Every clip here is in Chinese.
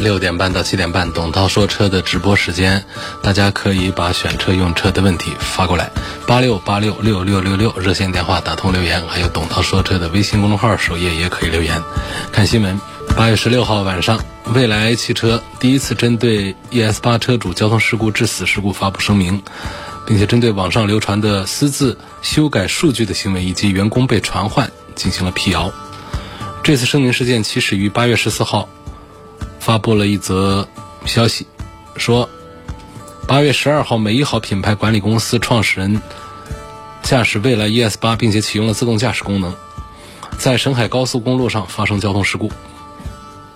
六点半到七点半，董涛说车的直播时间，大家可以把选车用车的问题发过来，八六八六六六六六热线电话打通留言，还有董涛说车的微信公众号首页也可以留言。看新闻，八月十六号晚上，蔚来汽车第一次针对 ES 八车主交通事故致死事故发布声明，并且针对网上流传的私自修改数据的行为以及员工被传唤进行了辟谣。这次声明事件起始于八月十四号。发布了一则消息，说八月十二号，美一号品牌管理公司创始人驾驶蔚来 ES 八，并且启用了自动驾驶功能，在沈海高速公路上发生交通事故，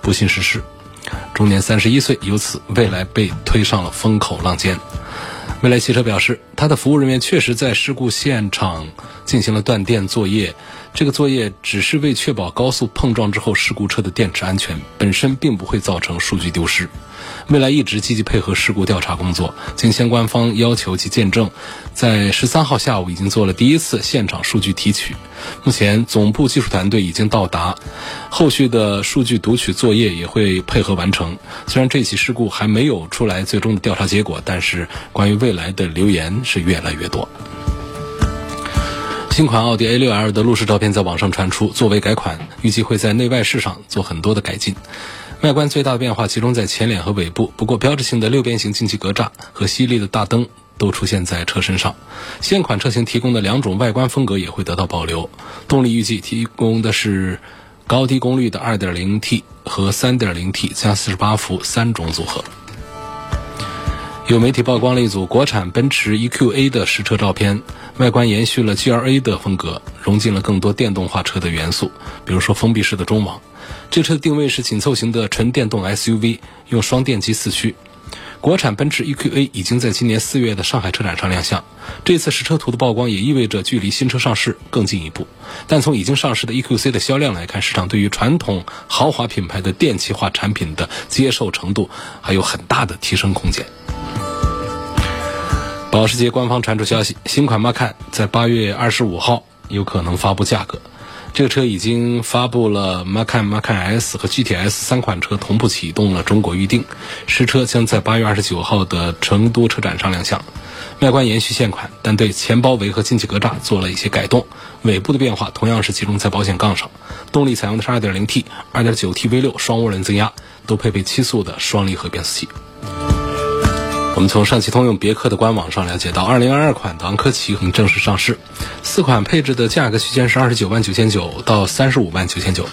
不幸逝世，终年三十一岁。由此，蔚来被推上了风口浪尖。蔚来汽车表示，他的服务人员确实在事故现场进行了断电作业。这个作业只是为确保高速碰撞之后事故车的电池安全，本身并不会造成数据丢失。未来一直积极配合事故调查工作，经相关方要求及见证，在十三号下午已经做了第一次现场数据提取。目前总部技术团队已经到达，后续的数据读取作业也会配合完成。虽然这起事故还没有出来最终的调查结果，但是关于未来的留言是越来越多。新款奥迪 A6L 的路试照片在网上传出，作为改款，预计会在内外饰上做很多的改进。外观最大的变化集中在前脸和尾部，不过标志性的六边形进气格栅和犀利的大灯都出现在车身上。现款车型提供的两种外观风格也会得到保留。动力预计提供的是高低功率的 2.0T 和 3.0T 加48伏三种组合。有媒体曝光了一组国产奔驰 EQA 的实车照片，外观延续了 GLA 的风格，融进了更多电动化车的元素，比如说封闭式的中网。这车的定位是紧凑型的纯电动 SUV，用双电机四驱。国产奔驰 EQA 已经在今年四月的上海车展上亮相，这次实车图的曝光也意味着距离新车上市更进一步。但从已经上市的 EQC 的销量来看，市场对于传统豪华品牌的电气化产品的接受程度还有很大的提升空间。保时捷官方传出消息，新款 Macan 在八月二十五号有可能发布价格。这个车已经发布了 Macan、Macan S 和 GTS 三款车同步启动了中国预定，实车将在八月二十九号的成都车展上亮相。外观延续现款，但对前包围和进气格栅做了一些改动。尾部的变化同样是集中在保险杠上。动力采用的是 2.0T、2.9T V6 双涡轮增压，都配备七速的双离合变速器。我们从上汽通用别克的官网上了解到，2022款的昂科旗已经正式上市，四款配置的价格区间是二十九万九千九到三十五万九千九。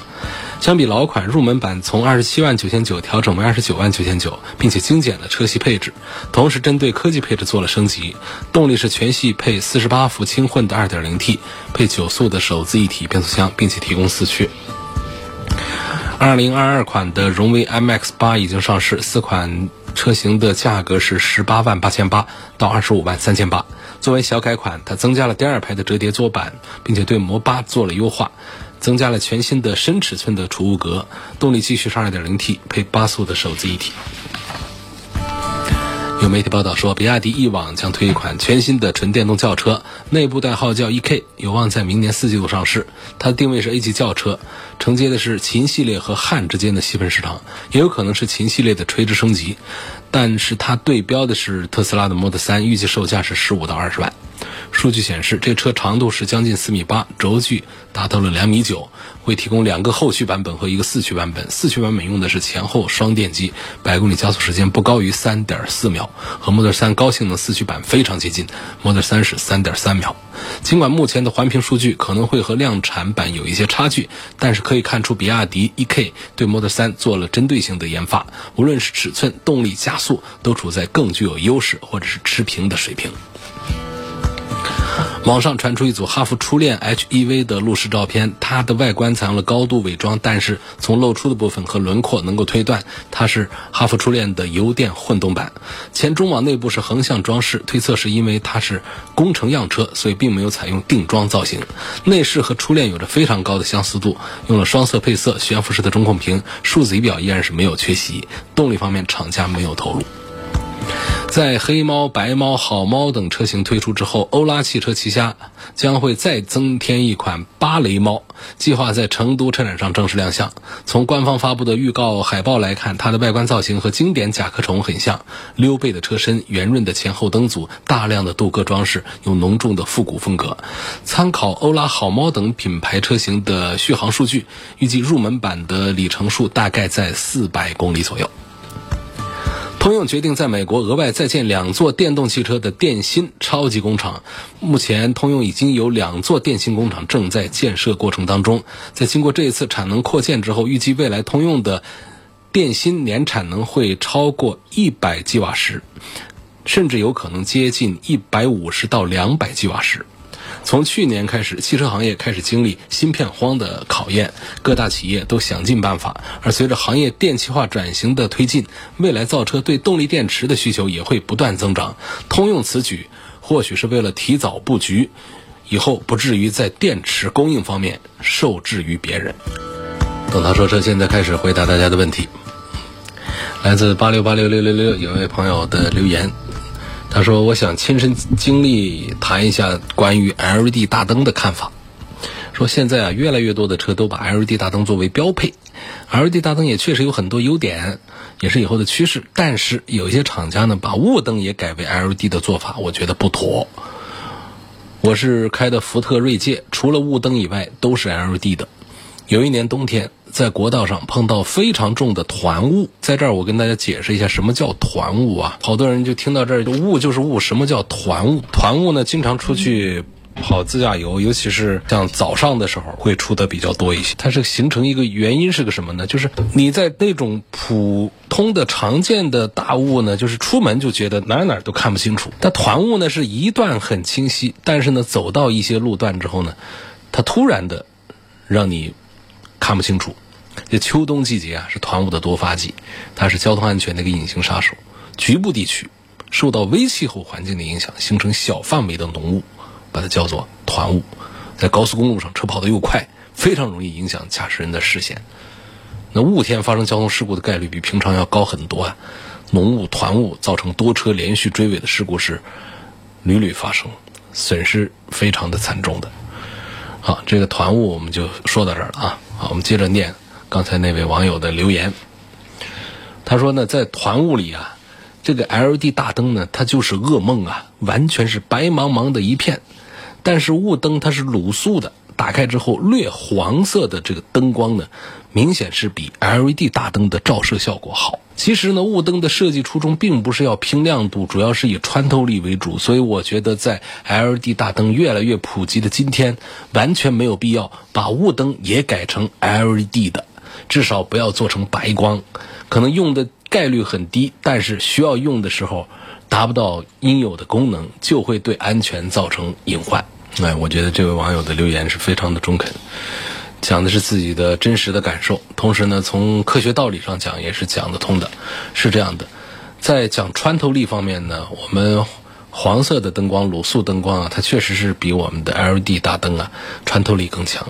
相比老款入门版从二十七万九千九调整为二十九万九千九，并且精简了车系配置，同时针对科技配置做了升级。动力是全系配四十八伏轻混的 2.0T，配九速的手自一体变速箱，并且提供四驱。2022款的荣威 MX-8 已经上市，四款。车型的价格是十八万八千八到二十五万三千八。作为小改款，它增加了第二排的折叠座板，并且对摩八做了优化，增加了全新的深尺寸的储物格。动力继续是二点零 T 配八速的手自一体。有媒体报道说，比亚迪 e 网将推一款全新的纯电动轿车，内部代号叫 eK，有望在明年四季度上市。它的定位是 A 级轿车，承接的是秦系列和汉之间的细分市场，也有可能是秦系列的垂直升级。但是它对标的是特斯拉的 Model 3，预计售价是十五到二十万。数据显示，这车长度是将近四米八，轴距达到了两米九，会提供两个后驱版本和一个四驱版本。四驱版本用的是前后双电机，百公里加速时间不高于三点四秒，和 Model 3高性能四驱版非常接近。Model 3是三点三秒。尽管目前的环评数据可能会和量产版有一些差距，但是可以看出比亚迪 eK 对 Model 3做了针对性的研发，无论是尺寸、动力、加速，都处在更具有优势或者是持平的水平。网上传出一组哈弗初恋 HEV 的路试照片，它的外观采用了高度伪装，但是从露出的部分和轮廓能够推断它是哈弗初恋的油电混动版。前中网内部是横向装饰，推测是因为它是工程样车，所以并没有采用定装造型。内饰和初恋有着非常高的相似度，用了双色配色，悬浮式的中控屏，数字仪表依然是没有缺席。动力方面，厂家没有透露。在黑猫、白猫、好猫等车型推出之后，欧拉汽车旗下将会再增添一款芭蕾猫，计划在成都车展上正式亮相。从官方发布的预告海报来看，它的外观造型和经典甲壳虫很像，溜背的车身、圆润的前后灯组、大量的镀铬装饰，有浓重的复古风格。参考欧拉、好猫等品牌车型的续航数据，预计入门版的里程数大概在四百公里左右。通用决定在美国额外再建两座电动汽车的电芯超级工厂。目前，通用已经有两座电芯工厂正在建设过程当中。在经过这一次产能扩建之后，预计未来通用的电芯年产能会超过一百吉瓦时，甚至有可能接近一百五十到两百吉瓦时。从去年开始，汽车行业开始经历芯片荒的考验，各大企业都想尽办法。而随着行业电气化转型的推进，未来造车对动力电池的需求也会不断增长。通用此举或许是为了提早布局，以后不至于在电池供应方面受制于别人。董涛说车现在开始回答大家的问题，来自八六八六六六六有位朋友的留言。他说：“我想亲身经历谈一下关于 LED 大灯的看法。说现在啊，越来越多的车都把 LED 大灯作为标配，LED 大灯也确实有很多优点，也是以后的趋势。但是有一些厂家呢，把雾灯也改为 LED 的做法，我觉得不妥。我是开的福特锐界，除了雾灯以外都是 LED 的。有一年冬天。”在国道上碰到非常重的团雾，在这儿我跟大家解释一下什么叫团雾啊？好多人就听到这儿雾就是雾，什么叫团雾？团雾呢，经常出去跑自驾游，尤其是像早上的时候会出的比较多一些。它是形成一个原因是个什么呢？就是你在那种普通的常见的大雾呢，就是出门就觉得哪哪都看不清楚。但团雾呢是一段很清晰，但是呢走到一些路段之后呢，它突然的让你。看不清楚，这秋冬季节啊是团雾的多发季，它是交通安全的一个隐形杀手。局部地区受到微气候环境的影响，形成小范围的浓雾，把它叫做团雾。在高速公路上，车跑得又快，非常容易影响驾驶人的视线。那雾天发生交通事故的概率比平常要高很多啊！浓雾、团雾造成多车连续追尾的事故是屡屡发生，损失非常的惨重的。好，这个团雾我们就说到这儿了啊。好，我们接着念刚才那位网友的留言。他说呢，在团雾里啊，这个 LED 大灯呢，它就是噩梦啊，完全是白茫茫的一片。但是雾灯它是卤素的，打开之后略黄色的这个灯光呢，明显是比 LED 大灯的照射效果好。其实呢，雾灯的设计初衷并不是要拼亮度，主要是以穿透力为主。所以我觉得，在 LED 大灯越来越普及的今天，完全没有必要把雾灯也改成 LED 的，至少不要做成白光。可能用的概率很低，但是需要用的时候达不到应有的功能，就会对安全造成隐患。哎，我觉得这位网友的留言是非常的中肯。讲的是自己的真实的感受，同时呢，从科学道理上讲也是讲得通的，是这样的。在讲穿透力方面呢，我们黄色的灯光、卤素灯光啊，它确实是比我们的 LED 大灯啊穿透力更强。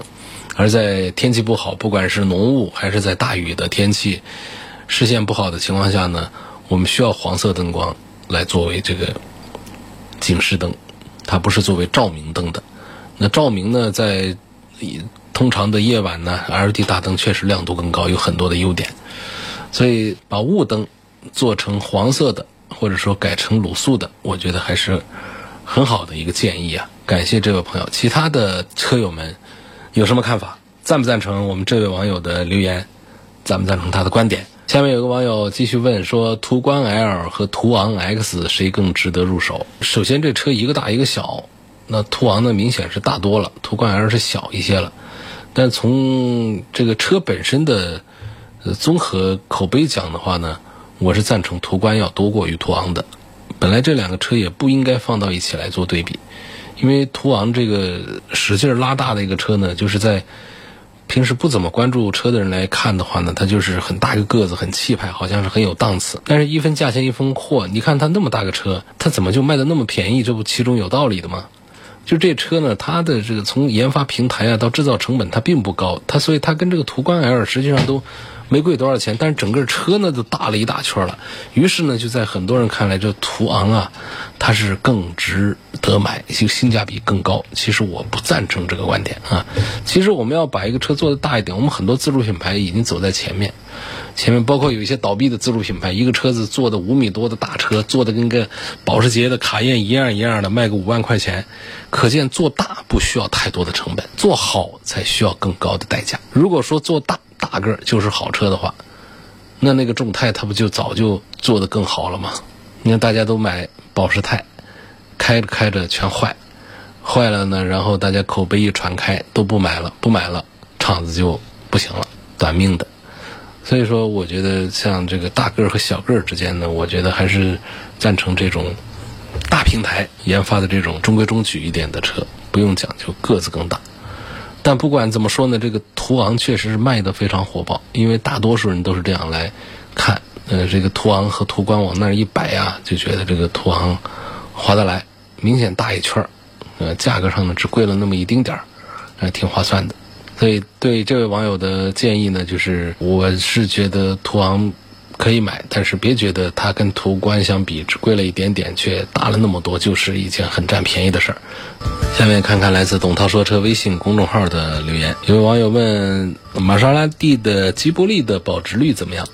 而在天气不好，不管是浓雾还是在大雨的天气，视线不好的情况下呢，我们需要黄色灯光来作为这个警示灯，它不是作为照明灯的。那照明呢，在通常的夜晚呢，LED 大灯确实亮度更高，有很多的优点。所以把雾灯做成黄色的，或者说改成卤素的，我觉得还是很好的一个建议啊。感谢这位朋友，其他的车友们有什么看法？赞不赞成我们这位网友的留言？赞不赞成他的观点？下面有个网友继续问说：途观 L 和途昂 X 谁更值得入手？首先，这车一个大一个小，那途昂呢明显是大多了，途观 L 是小一些了。但从这个车本身的综合口碑讲的话呢，我是赞成途观要多过于途昂的。本来这两个车也不应该放到一起来做对比，因为途昂这个使劲拉大的一个车呢，就是在平时不怎么关注车的人来看的话呢，它就是很大一个个子，很气派，好像是很有档次。但是，一分价钱一分货，你看它那么大个车，它怎么就卖的那么便宜？这不其中有道理的吗？就这车呢，它的这个从研发平台啊到制造成本，它并不高，它所以它跟这个途观 L 实际上都。没贵多少钱，但是整个车呢都大了一大圈了。于是呢，就在很多人看来，这途昂啊，它是更值得买，就性价比更高。其实我不赞成这个观点啊。其实我们要把一个车做的大一点，我们很多自主品牌已经走在前面。前面包括有一些倒闭的自主品牌，一个车子做的五米多的大车，做的跟个保时捷的卡宴一样一样的，卖个五万块钱。可见做大不需要太多的成本，做好才需要更高的代价。如果说做大，大个儿就是好车的话，那那个众泰它不就早就做的更好了吗？你看大家都买保时泰，开着开着全坏，坏了呢，然后大家口碑一传开，都不买了，不买了，厂子就不行了，短命的。所以说，我觉得像这个大个儿和小个儿之间呢，我觉得还是赞成这种大平台研发的这种中规中矩一点的车，不用讲究个子更大。但不管怎么说呢，这个途昂确实是卖的非常火爆，因为大多数人都是这样来看。呃，这个途昂和途观往那儿一摆呀，就觉得这个途昂划得来，明显大一圈儿。呃，价格上呢只贵了那么一丁点儿，还挺划算的。所以对这位网友的建议呢，就是我是觉得途昂。可以买，但是别觉得它跟途观相比只贵了一点点，却大了那么多，就是一件很占便宜的事儿。下面看看来自董涛说车微信公众号的留言，有位网友问玛莎拉蒂的吉波利的保值率怎么样？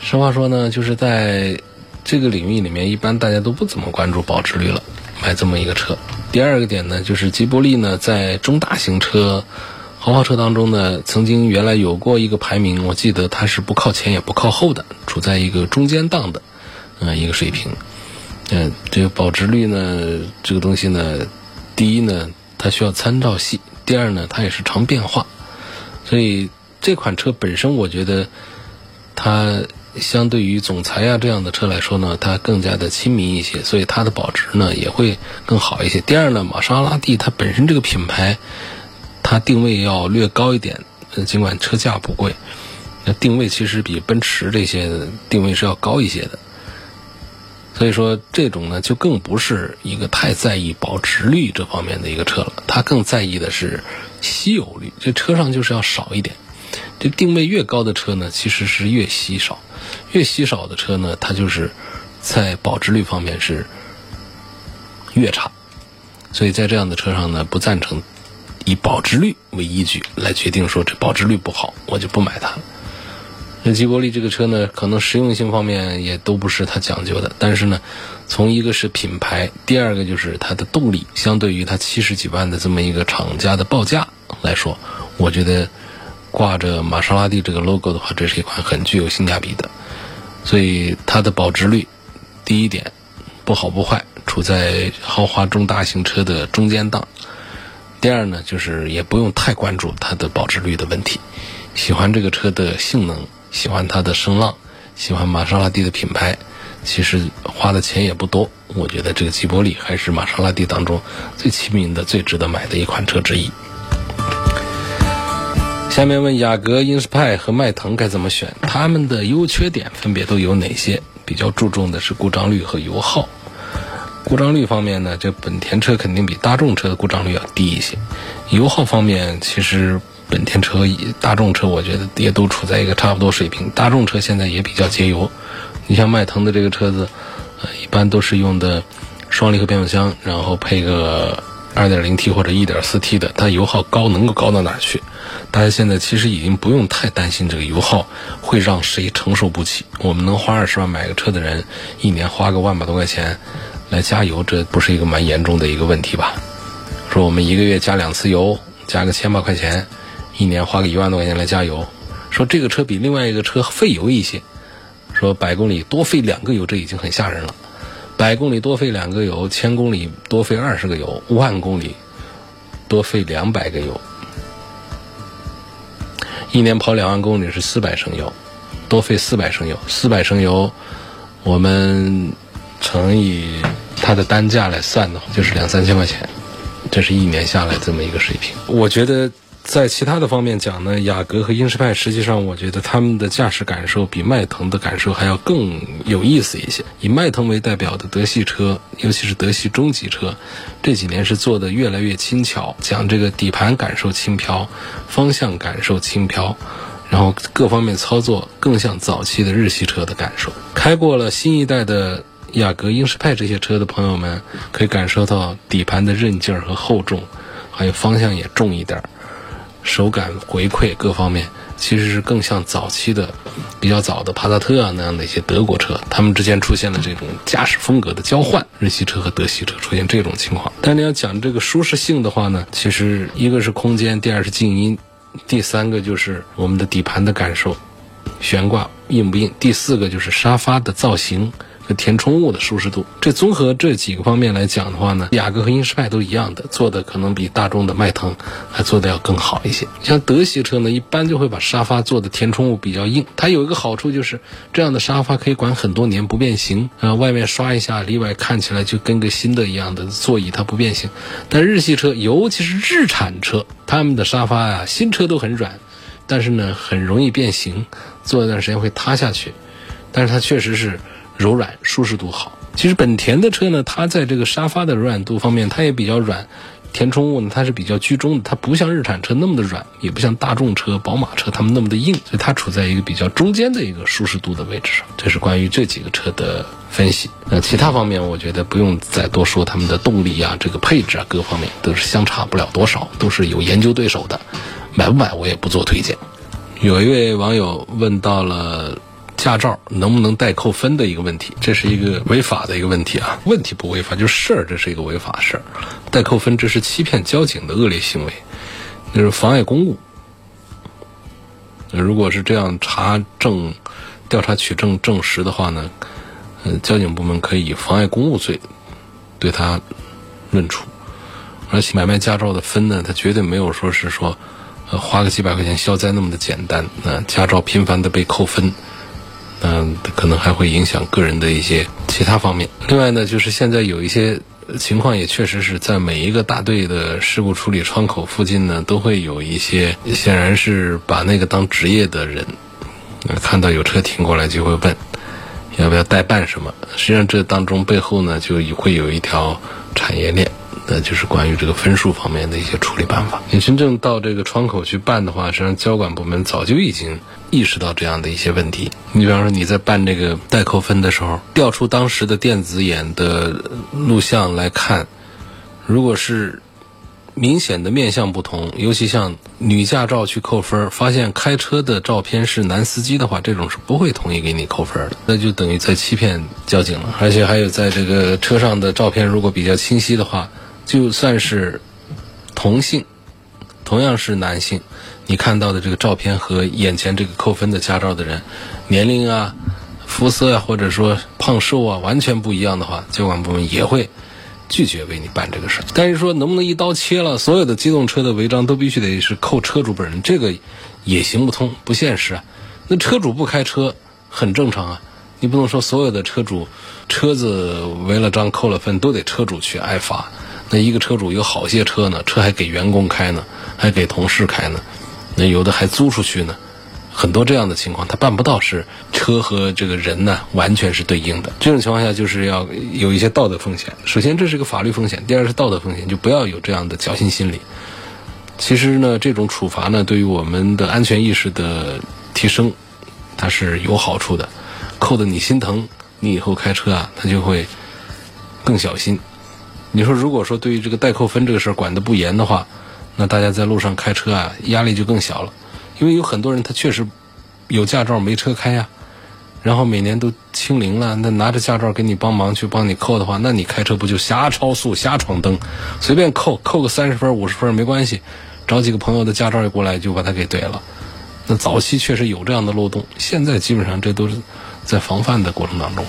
实话说呢，就是在这个领域里面，一般大家都不怎么关注保值率了，买这么一个车。第二个点呢，就是吉波利呢在中大型车。豪华车当中呢，曾经原来有过一个排名，我记得它是不靠前也不靠后的，处在一个中间档的，嗯，一个水平。嗯，这个保值率呢，这个东西呢，第一呢，它需要参照系；第二呢，它也是常变化。所以这款车本身，我觉得它相对于总裁啊这样的车来说呢，它更加的亲民一些，所以它的保值呢也会更好一些。第二呢，玛莎拉蒂它本身这个品牌。它定位要略高一点，尽管车价不贵，那定位其实比奔驰这些定位是要高一些的。所以说，这种呢就更不是一个太在意保值率这方面的一个车了，它更在意的是稀有率，这车上就是要少一点。这定位越高的车呢，其实是越稀少，越稀少的车呢，它就是在保值率方面是越差。所以在这样的车上呢，不赞成。以保值率为依据来决定说这保值率不好，我就不买它了。那吉博力这个车呢，可能实用性方面也都不是它讲究的，但是呢，从一个是品牌，第二个就是它的动力，相对于它七十几万的这么一个厂家的报价来说，我觉得挂着玛莎拉蒂这个 logo 的话，这是一款很具有性价比的。所以它的保值率，第一点不好不坏，处在豪华中大型车的中间档。第二呢，就是也不用太关注它的保值率的问题。喜欢这个车的性能，喜欢它的声浪，喜欢玛莎拉蒂的品牌，其实花的钱也不多。我觉得这个吉伯利还是玛莎拉蒂当中最亲民的、最值得买的一款车之一。下面问雅阁、英仕派和迈腾该怎么选？它们的优缺点分别都有哪些？比较注重的是故障率和油耗。故障率方面呢，这本田车肯定比大众车的故障率要低一些。油耗方面，其实本田车、大众车，我觉得也都处在一个差不多水平。大众车现在也比较节油。你像迈腾的这个车子，呃，一般都是用的双离合变速箱，然后配个 2.0T 或者 1.4T 的，它油耗高能够高到哪去？大家现在其实已经不用太担心这个油耗会让谁承受不起。我们能花二十万买个车的人，一年花个万把多块钱。来加油，这不是一个蛮严重的一个问题吧？说我们一个月加两次油，加个千把块钱，一年花个一万多块钱来加油。说这个车比另外一个车费油一些，说百公里多费两个油，这已经很吓人了。百公里多费两个油，千公里多费二十个油，万公里多费两百个油。一年跑两万公里是四百升油，多费四百升油。四百升油，我们。乘以它的单价来算的话，就是两三千块钱，这是一年下来这么一个水平。我觉得。在其他的方面讲呢，雅阁和英仕派，实际上我觉得他们的驾驶感受比迈腾的感受还要更有意思一些。以迈腾为代表的德系车，尤其是德系中级车，这几年是做的越来越轻巧，讲这个底盘感受轻飘，方向感受轻飘，然后各方面操作更像早期的日系车的感受。开过了新一代的雅阁、英仕派这些车的朋友们，可以感受到底盘的韧劲儿和厚重，还有方向也重一点儿。手感回馈各方面，其实是更像早期的、比较早的帕萨特啊那样的一些德国车，它们之间出现了这种驾驶风格的交换，日系车和德系车出现这种情况。但你要讲这个舒适性的话呢，其实一个是空间，第二是静音，第三个就是我们的底盘的感受，悬挂硬不硬，第四个就是沙发的造型。和填充物的舒适度，这综合这几个方面来讲的话呢，雅阁和英仕派都一样的，做的可能比大众的迈腾还做的要更好一些。像德系车呢，一般就会把沙发做的填充物比较硬，它有一个好处就是这样的沙发可以管很多年不变形啊，外面刷一下，里外看起来就跟个新的一样的座椅它不变形。但日系车，尤其是日产车，他们的沙发呀，新车都很软，但是呢很容易变形，坐一段时间会塌下去。但是它确实是。柔软，舒适度好。其实本田的车呢，它在这个沙发的柔软度方面，它也比较软。填充物呢，它是比较居中的，它不像日产车那么的软，也不像大众车、宝马车它们那么的硬，所以它处在一个比较中间的一个舒适度的位置上。这是关于这几个车的分析。那其他方面，我觉得不用再多说，他们的动力啊、这个配置啊，各方面都是相差不了多少，都是有研究对手的。买不买我也不做推荐。有一位网友问到了。驾照能不能代扣分的一个问题，这是一个违法的一个问题啊！问题不违法，就是事儿，这是一个违法事儿。代扣分，这是欺骗交警的恶劣行为，那是妨碍公务。如果是这样查证、调查取证证实的话呢，嗯，交警部门可以以妨碍公务罪对他论处。而且买卖驾照的分呢，它绝对没有说是说，呃，花个几百块钱消灾那么的简单。那驾照频繁的被扣分。嗯，可能还会影响个人的一些其他方面。另外呢，就是现在有一些情况也确实是在每一个大队的事故处理窗口附近呢，都会有一些显然是把那个当职业的人，看到有车停过来就会问，要不要代办什么？实际上这当中背后呢，就会有一条产业链。那就是关于这个分数方面的一些处理办法。你真正到这个窗口去办的话，实际上交管部门早就已经意识到这样的一些问题。你比方说你在办这个代扣分的时候，调出当时的电子眼的录像来看，如果是明显的面相不同，尤其像女驾照去扣分，发现开车的照片是男司机的话，这种是不会同意给你扣分的，那就等于在欺骗交警了。而且还有在这个车上的照片如果比较清晰的话。就算是同性，同样是男性，你看到的这个照片和眼前这个扣分的驾照的人，年龄啊、肤色啊，或者说胖瘦啊，完全不一样的话，交管部门也会拒绝为你办这个事儿。但是说能不能一刀切了，所有的机动车的违章都必须得是扣车主本人，这个也行不通，不现实啊。那车主不开车很正常啊，你不能说所有的车主车子违了章扣了分都得车主去挨罚。那一个车主有好些车呢，车还给员工开呢，还给同事开呢，那有的还租出去呢，很多这样的情况，他办不到是车和这个人呢完全是对应的。这种情况下就是要有一些道德风险。首先这是个法律风险，第二是道德风险，就不要有这样的侥幸心理。其实呢，这种处罚呢，对于我们的安全意识的提升，它是有好处的。扣的你心疼，你以后开车啊，他就会更小心。你说，如果说对于这个代扣分这个事儿管得不严的话，那大家在路上开车啊，压力就更小了。因为有很多人他确实有驾照没车开呀，然后每年都清零了，那拿着驾照给你帮忙去帮你扣的话，那你开车不就瞎超速、瞎闯灯，随便扣扣个三十分、五十分没关系，找几个朋友的驾照一过来就把他给怼了。那早期确实有这样的漏洞，现在基本上这都是在防范的过程当中。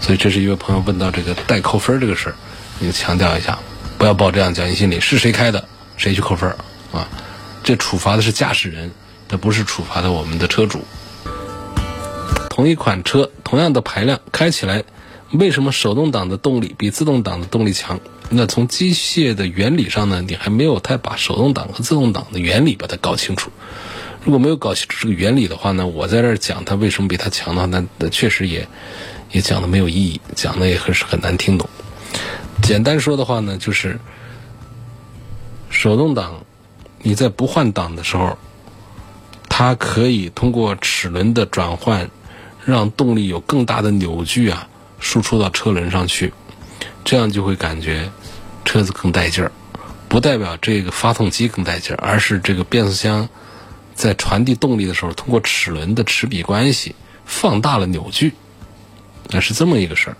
所以这是一位朋友问到这个代扣分这个事儿。你强调一下，不要抱这样侥幸心理。是谁开的，谁去扣分啊？这处罚的是驾驶人，那不是处罚的我们的车主。同一款车，同样的排量，开起来为什么手动挡的动力比自动挡的动力强？那从机械的原理上呢，你还没有太把手动挡和自动挡的原理把它搞清楚。如果没有搞清楚这个原理的话呢，我在这儿讲它为什么比它强呢？那那确实也也讲的没有意义，讲的也很是很难听懂。简单说的话呢，就是手动挡你在不换挡的时候，它可以通过齿轮的转换，让动力有更大的扭矩啊，输出到车轮上去，这样就会感觉车子更带劲儿。不代表这个发动机更带劲儿，而是这个变速箱在传递动力的时候，通过齿轮的齿比关系放大了扭矩，那是这么一个事儿。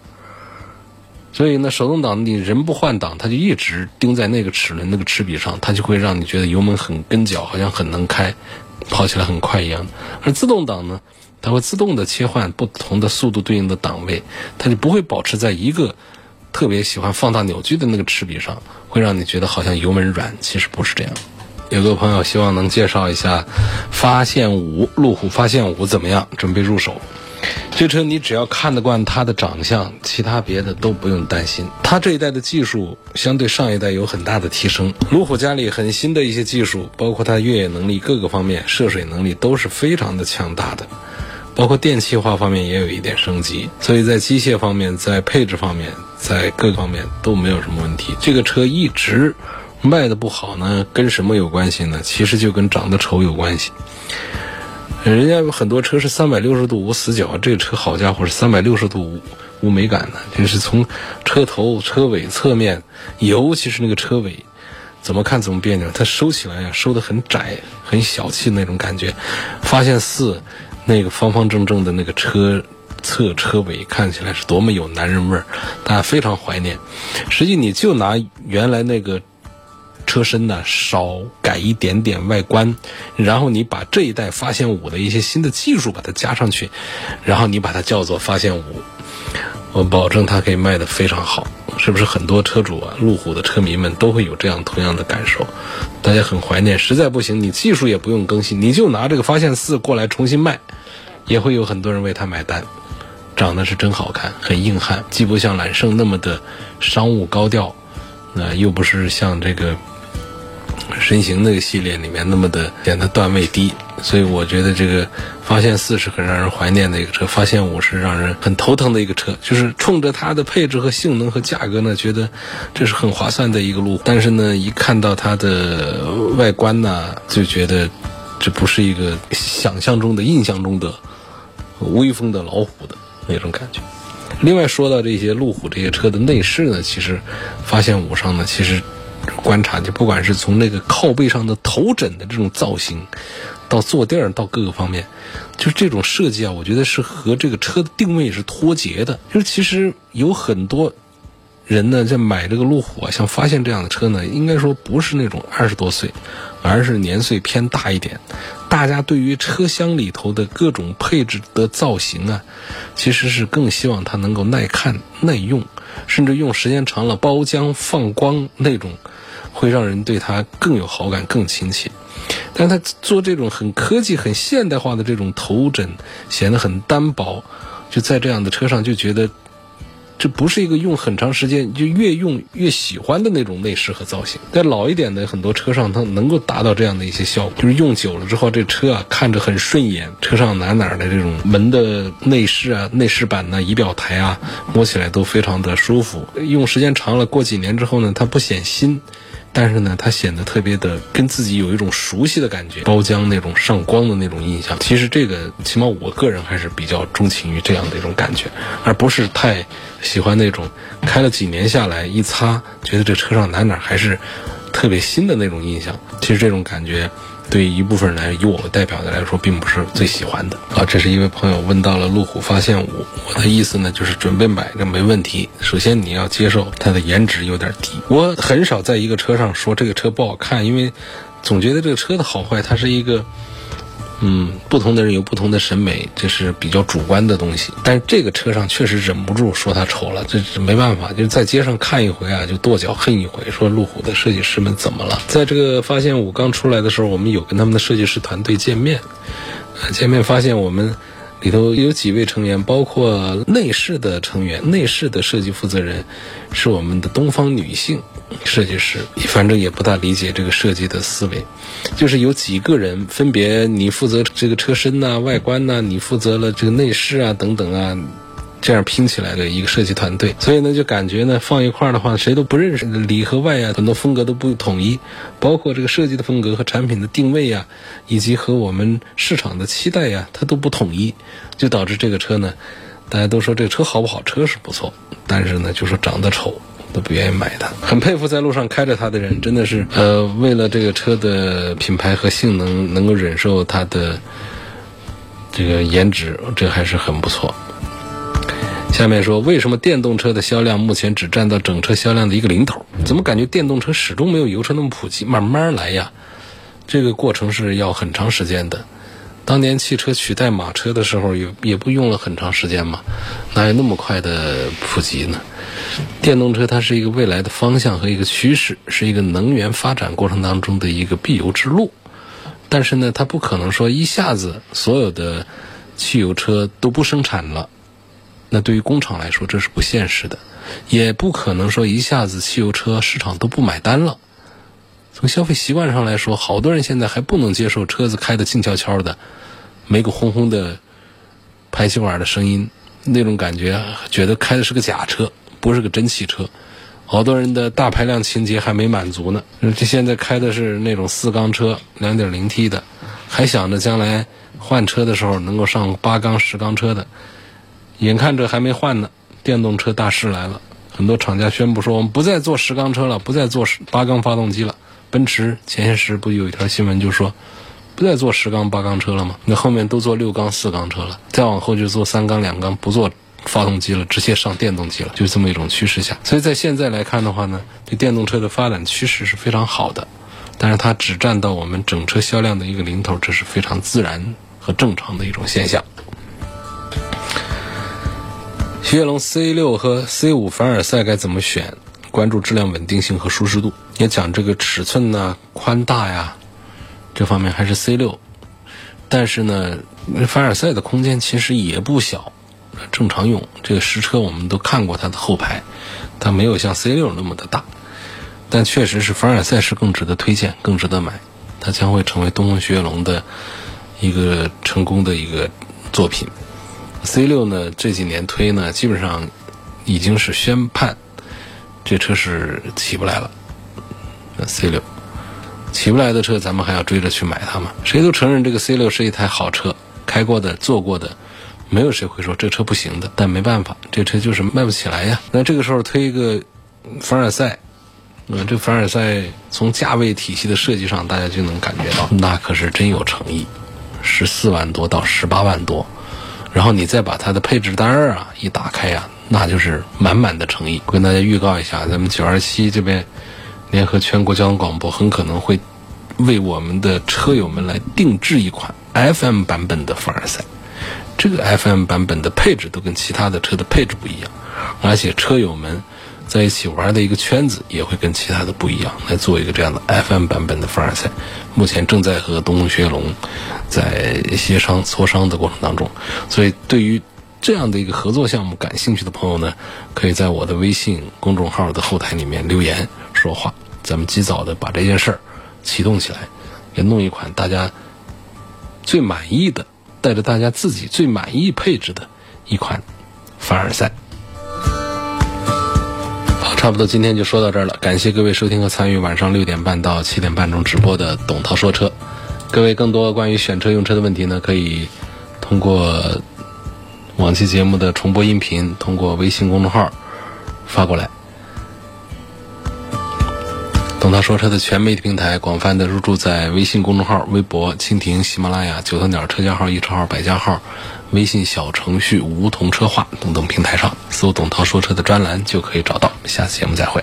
所以呢，手动挡你人不换挡，它就一直盯在那个齿轮那个齿比上，它就会让你觉得油门很跟脚，好像很能开，跑起来很快一样。而自动挡呢，它会自动的切换不同的速度对应的档位，它就不会保持在一个特别喜欢放大扭矩的那个齿比上，会让你觉得好像油门软，其实不是这样。有个朋友希望能介绍一下发现五路虎发现五怎么样，准备入手。这车你只要看得惯它的长相，其他别的都不用担心。它这一代的技术相对上一代有很大的提升，路虎家里很新的一些技术，包括它越野能力各个方面、涉水能力都是非常的强大的，包括电气化方面也有一点升级，所以在机械方面、在配置方面、在各个方面都没有什么问题。这个车一直卖的不好呢，跟什么有关系呢？其实就跟长得丑有关系。人家有很多车是三百六十度无死角，这个车好家伙是三百六十度无无美感的，就是从车头、车尾、侧面，尤其是那个车尾，怎么看怎么别扭。它收起来呀，收的很窄、很小气那种感觉。发现四那个方方正正的那个车侧车尾，看起来是多么有男人味儿，大家非常怀念。实际你就拿原来那个。车身呢少改一点点外观，然后你把这一代发现五的一些新的技术把它加上去，然后你把它叫做发现五，我保证它可以卖得非常好。是不是很多车主啊，路虎的车迷们都会有这样同样的感受？大家很怀念，实在不行你技术也不用更新，你就拿这个发现四过来重新卖，也会有很多人为它买单。长得是真好看，很硬汉，既不像揽胜那么的商务高调，那又不是像这个。身形那个系列里面那么的显得段位低，所以我觉得这个发现四是很让人怀念的一个车，发现五是让人很头疼的一个车。就是冲着它的配置和性能和价格呢，觉得这是很划算的一个路虎。但是呢，一看到它的外观呢，就觉得这不是一个想象中的、印象中的威风的老虎的那种感觉。另外说到这些路虎这些车的内饰呢，其实发现五上呢，其实。观察，就不管是从那个靠背上的头枕的这种造型，到坐垫儿，到各个方面，就是这种设计啊，我觉得是和这个车的定位是脱节的。就是其实有很多人呢，在买这个路虎啊，像发现这样的车呢，应该说不是那种二十多岁，而是年岁偏大一点。大家对于车厢里头的各种配置的造型啊，其实是更希望它能够耐看、耐用，甚至用时间长了包浆放光那种。会让人对它更有好感、更亲切，但它做这种很科技、很现代化的这种头枕，显得很单薄。就在这样的车上，就觉得这不是一个用很长时间就越用越喜欢的那种内饰和造型。在老一点的很多车上，它能够达到这样的一些效果，就是用久了之后，这车啊看着很顺眼，车上哪哪的这种门的内饰啊、内饰板呐、仪表台啊，摸起来都非常的舒服。用时间长了，过几年之后呢，它不显新。但是呢，它显得特别的跟自己有一种熟悉的感觉，包浆那种上光的那种印象。其实这个，起码我个人还是比较钟情于这样的一种感觉，而不是太喜欢那种开了几年下来一擦，觉得这车上哪哪还是特别新的那种印象。其实这种感觉。对一部分人来，以我为代表的来说，并不是最喜欢的啊。这是一位朋友问到了路虎发现五，我的意思呢，就是准备买个没问题。首先你要接受它的颜值有点低。我很少在一个车上说这个车不好看，因为总觉得这个车的好坏，它是一个。嗯，不同的人有不同的审美，这是比较主观的东西。但是这个车上确实忍不住说它丑了，这是没办法，就是在街上看一回啊，就跺脚恨一回，说路虎的设计师们怎么了？在这个发现五刚出来的时候，我们有跟他们的设计师团队见面，见面发现我们里头有几位成员，包括内饰的成员，内饰的设计负责人是我们的东方女性设计师，反正也不大理解这个设计的思维，就是有几个人分别你负责这个车身呐、外观呐，你负责了这个内饰啊等等啊。这样拼起来的一个设计团队，所以呢，就感觉呢，放一块儿的话，谁都不认识，里和外啊，很多风格都不统一，包括这个设计的风格和产品的定位呀，以及和我们市场的期待呀，它都不统一，就导致这个车呢，大家都说这个车好不好？车是不错，但是呢，就说长得丑，都不愿意买它。很佩服在路上开着它的人，真的是，呃，为了这个车的品牌和性能，能够忍受它的这个颜值，这还是很不错。下面说，为什么电动车的销量目前只占到整车销量的一个零头？怎么感觉电动车始终没有油车那么普及？慢慢来呀，这个过程是要很长时间的。当年汽车取代马车的时候，也也不用了很长时间嘛，哪有那么快的普及呢？电动车它是一个未来的方向和一个趋势，是一个能源发展过程当中的一个必由之路。但是呢，它不可能说一下子所有的汽油车都不生产了。那对于工厂来说，这是不现实的，也不可能说一下子汽油车市场都不买单了。从消费习惯上来说，好多人现在还不能接受车子开得静悄悄的，没个轰轰的排气管的声音，那种感觉，觉得开的是个假车，不是个真汽车。好多人的大排量情节还没满足呢，这现在开的是那种四缸车，两点零 T 的，还想着将来换车的时候能够上八缸、十缸车的。眼看着还没换呢，电动车大势来了。很多厂家宣布说，我们不再做十缸车了，不再做八缸发动机了。奔驰前些时不有一条新闻就说，不再做十缸八缸车了吗？那后面都做六缸四缸车了，再往后就做三缸两缸，不做发动机了，直接上电动机了，就这么一种趋势下。所以在现在来看的话呢，对电动车的发展趋势是非常好的，但是它只占到我们整车销量的一个零头，这是非常自然和正常的一种现象。雪铁龙 C 六和 C 五凡尔赛该怎么选？关注质量稳定性和舒适度，也讲这个尺寸呢、宽大呀，这方面还是 C 六。但是呢，凡尔赛的空间其实也不小，正常用。这个实车我们都看过它的后排，它没有像 C 六那么的大，但确实是凡尔赛是更值得推荐、更值得买。它将会成为东风雪铁龙的一个成功的一个作品。C 六呢，这几年推呢，基本上已经是宣判，这车是起不来了。C 六起不来的车，咱们还要追着去买它吗？谁都承认这个 C 六是一台好车，开过的、坐过的，没有谁会说这车不行的。但没办法，这车就是卖不起来呀。那这个时候推一个凡尔赛，嗯，这凡尔赛从价位体系的设计上，大家就能感觉到，那可是真有诚意，十四万多到十八万多。然后你再把它的配置单儿啊一打开呀，那就是满满的诚意。跟大家预告一下，咱们九二七这边联合全国交通广播，很可能会为我们的车友们来定制一款 FM 版本的凡尔赛。这个 FM 版本的配置都跟其他的车的配置不一样，而且车友们。在一起玩的一个圈子也会跟其他的不一样，来做一个这样的 FM 版本的凡尔赛。目前正在和东东学龙在协商磋商的过程当中，所以对于这样的一个合作项目感兴趣的朋友呢，可以在我的微信公众号的后台里面留言说话，咱们及早的把这件事儿启动起来，也弄一款大家最满意的、带着大家自己最满意配置的一款凡尔赛。差不多今天就说到这儿了，感谢各位收听和参与晚上六点半到七点半中直播的董涛说车。各位更多关于选车用车的问题呢，可以通过往期节目的重播音频，通过微信公众号发过来。董涛说车的全媒体平台广泛的入驻在微信公众号、微博、蜻蜓、喜马拉雅、九头鸟车架号、易车号、百家号。微信小程序梧桐车话等等平台上搜“董涛说车”的专栏就可以找到。下次节目再会。